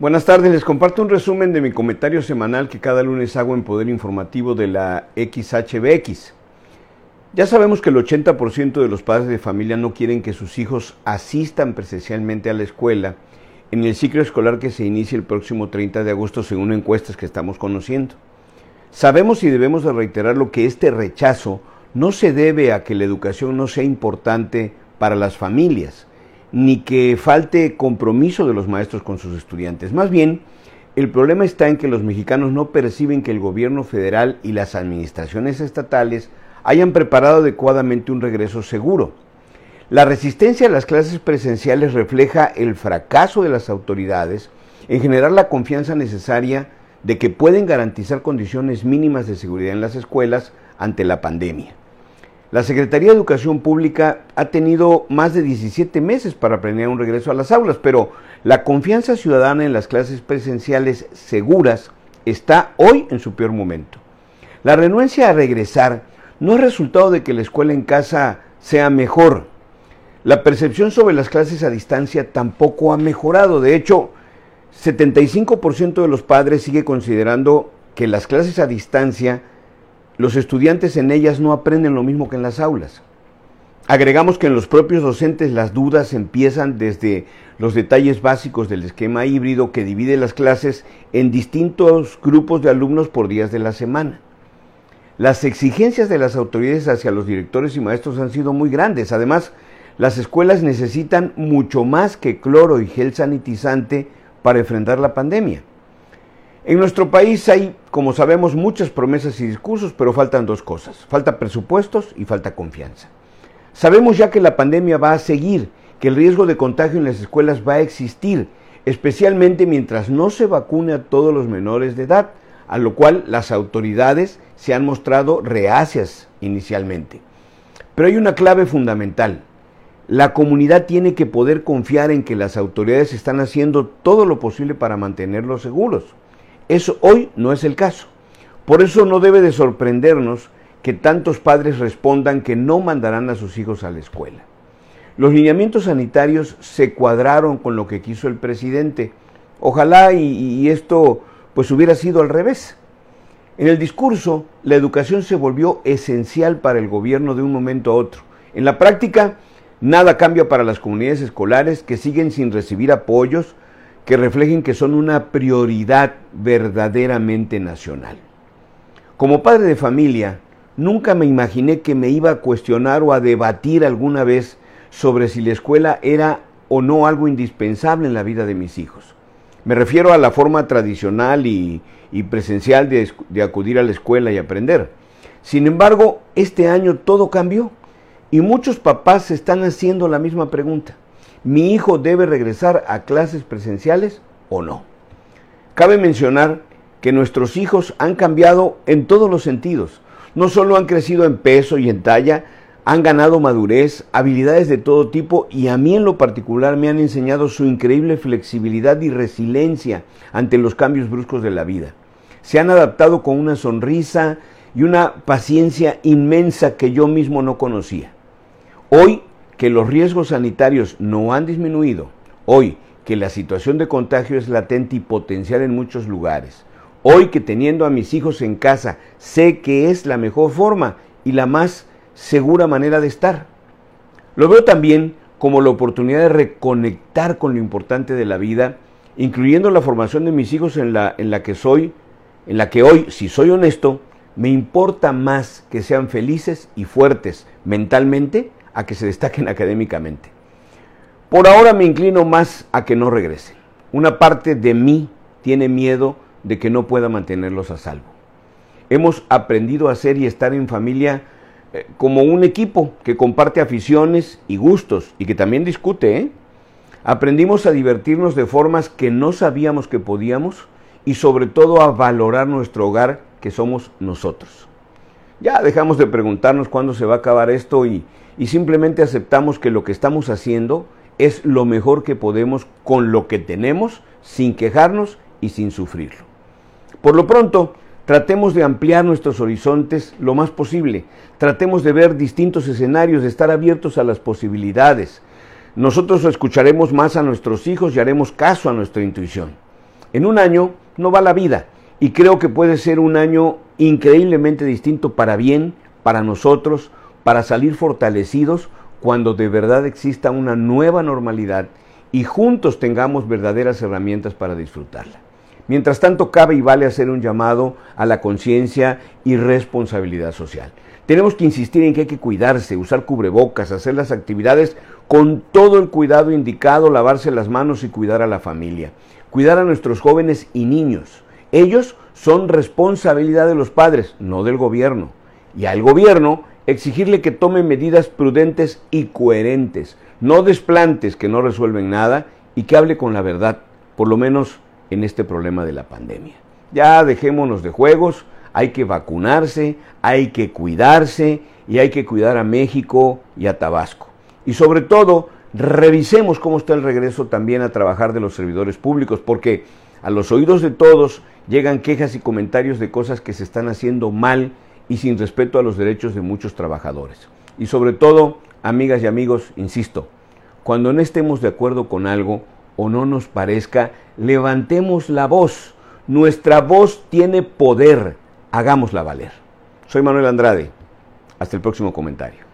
Buenas tardes, les comparto un resumen de mi comentario semanal que cada lunes hago en Poder Informativo de la XHBX. Ya sabemos que el 80% de los padres de familia no quieren que sus hijos asistan presencialmente a la escuela en el ciclo escolar que se inicia el próximo 30 de agosto según encuestas que estamos conociendo. Sabemos y debemos de reiterar lo que este rechazo no se debe a que la educación no sea importante para las familias, ni que falte compromiso de los maestros con sus estudiantes. Más bien, el problema está en que los mexicanos no perciben que el gobierno federal y las administraciones estatales hayan preparado adecuadamente un regreso seguro. La resistencia a las clases presenciales refleja el fracaso de las autoridades en generar la confianza necesaria de que pueden garantizar condiciones mínimas de seguridad en las escuelas ante la pandemia. La Secretaría de Educación Pública ha tenido más de 17 meses para planear un regreso a las aulas, pero la confianza ciudadana en las clases presenciales seguras está hoy en su peor momento. La renuencia a regresar no es resultado de que la escuela en casa sea mejor. La percepción sobre las clases a distancia tampoco ha mejorado. De hecho, 75% de los padres sigue considerando que las clases a distancia los estudiantes en ellas no aprenden lo mismo que en las aulas. Agregamos que en los propios docentes las dudas empiezan desde los detalles básicos del esquema híbrido que divide las clases en distintos grupos de alumnos por días de la semana. Las exigencias de las autoridades hacia los directores y maestros han sido muy grandes. Además, las escuelas necesitan mucho más que cloro y gel sanitizante para enfrentar la pandemia. En nuestro país hay, como sabemos, muchas promesas y discursos, pero faltan dos cosas. Falta presupuestos y falta confianza. Sabemos ya que la pandemia va a seguir, que el riesgo de contagio en las escuelas va a existir, especialmente mientras no se vacune a todos los menores de edad, a lo cual las autoridades se han mostrado reacias inicialmente. Pero hay una clave fundamental. La comunidad tiene que poder confiar en que las autoridades están haciendo todo lo posible para mantenerlos seguros. Eso hoy no es el caso. Por eso no debe de sorprendernos que tantos padres respondan que no mandarán a sus hijos a la escuela. Los lineamientos sanitarios se cuadraron con lo que quiso el presidente. Ojalá y, y esto pues hubiera sido al revés. En el discurso, la educación se volvió esencial para el gobierno de un momento a otro. En la práctica, nada cambia para las comunidades escolares que siguen sin recibir apoyos, que reflejen que son una prioridad verdaderamente nacional. Como padre de familia, nunca me imaginé que me iba a cuestionar o a debatir alguna vez sobre si la escuela era o no algo indispensable en la vida de mis hijos. Me refiero a la forma tradicional y, presencial de, de acudir a la escuela y aprender. Sin embargo, este año todo cambió y muchos papás se están haciendo la misma pregunta. ¿Mi hijo debe regresar a clases presenciales o no? Cabe mencionar que nuestros hijos han cambiado en todos los sentidos. No solo han crecido en peso y en talla, han ganado madurez, habilidades de todo tipo y a mí en lo particular me han enseñado su increíble flexibilidad y resiliencia ante los cambios bruscos de la vida. Se han adaptado con una sonrisa y una paciencia inmensa que yo mismo no conocía. Hoy que los riesgos sanitarios no han disminuido, hoy que la situación de contagio es latente y potencial en muchos lugares, hoy que teniendo a mis hijos en casa sé que es la mejor forma y la más segura manera de estar. Lo veo también como la oportunidad de reconectar con lo importante de la vida, incluyendo la formación de mis hijos en la, en la que soy, en la que hoy, si soy honesto, me importa más que sean felices y fuertes mentalmente a que se destaquen académicamente. Por ahora me inclino más a que no regresen. Una parte de mí tiene miedo de que no pueda mantenerlos a salvo. Hemos aprendido a ser y estar en familia eh, como un equipo que comparte aficiones y gustos y que también discute. ¿eh? Aprendimos a divertirnos de formas que no sabíamos que podíamos y sobre todo a valorar nuestro hogar que somos nosotros. Ya dejamos de preguntarnos cuándo se va a acabar esto y, y simplemente aceptamos que lo que estamos haciendo es lo mejor que podemos con lo que tenemos, sin quejarnos y sin sufrirlo. Por lo pronto, tratemos de ampliar nuestros horizontes lo más posible, tratemos de ver distintos escenarios, de estar abiertos a las posibilidades. Nosotros escucharemos más a nuestros hijos y haremos caso a nuestra intuición. En un año no va la vida y creo que puede ser un año increíblemente distinto para bien, para nosotros, para salir fortalecidos cuando de verdad exista una nueva normalidad y juntos tengamos verdaderas herramientas para disfrutarla. Mientras tanto, cabe y vale hacer un llamado a la conciencia y responsabilidad social. Tenemos que insistir en que hay que cuidarse, usar cubrebocas, hacer las actividades con todo el cuidado indicado, lavarse las manos y cuidar a la familia. Cuidar a nuestros jóvenes y niños. Ellos son responsabilidad de los padres, no del gobierno. Y al gobierno exigirle que tome medidas prudentes y coherentes, no desplantes que no resuelven nada y que hable con la verdad, por lo menos en este problema de la pandemia. Ya dejémonos de juegos, hay que vacunarse, hay que cuidarse y hay que cuidar a México y a Tabasco. Y sobre todo, revisemos cómo está el regreso también a trabajar de los servidores públicos, porque a los oídos de todos llegan quejas y comentarios de cosas que se están haciendo mal y sin respeto a los derechos de muchos trabajadores. Y sobre todo, amigas y amigos, insisto, cuando no estemos de acuerdo con algo o no nos parezca, levantemos la voz. Nuestra voz tiene poder. Hagámosla valer. Soy Manuel Andrade. Hasta el próximo comentario.